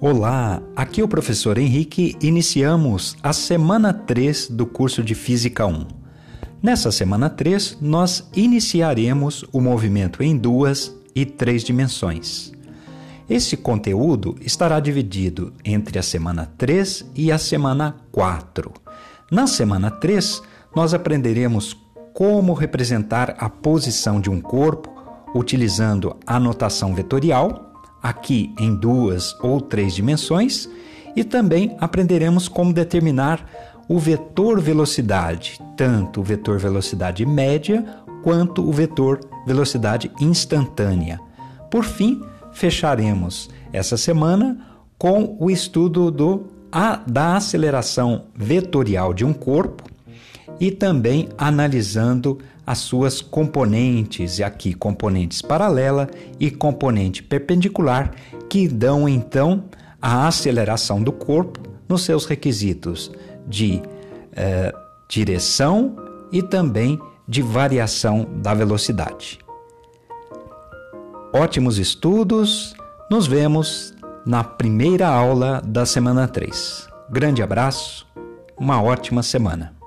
Olá, aqui é o professor Henrique. Iniciamos a semana 3 do curso de Física 1. Nessa semana 3, nós iniciaremos o movimento em duas e três dimensões. Esse conteúdo estará dividido entre a semana 3 e a semana 4. Na semana 3, nós aprenderemos como representar a posição de um corpo utilizando a notação vetorial aqui em duas ou três dimensões, e também aprenderemos como determinar o vetor velocidade, tanto o vetor velocidade média quanto o vetor velocidade instantânea. Por fim, fecharemos essa semana com o estudo do, a, da aceleração vetorial de um corpo e também analisando as suas componentes, e aqui componentes paralela e componente perpendicular, que dão então a aceleração do corpo nos seus requisitos de eh, direção e também de variação da velocidade. Ótimos estudos, nos vemos na primeira aula da semana 3. Grande abraço, uma ótima semana.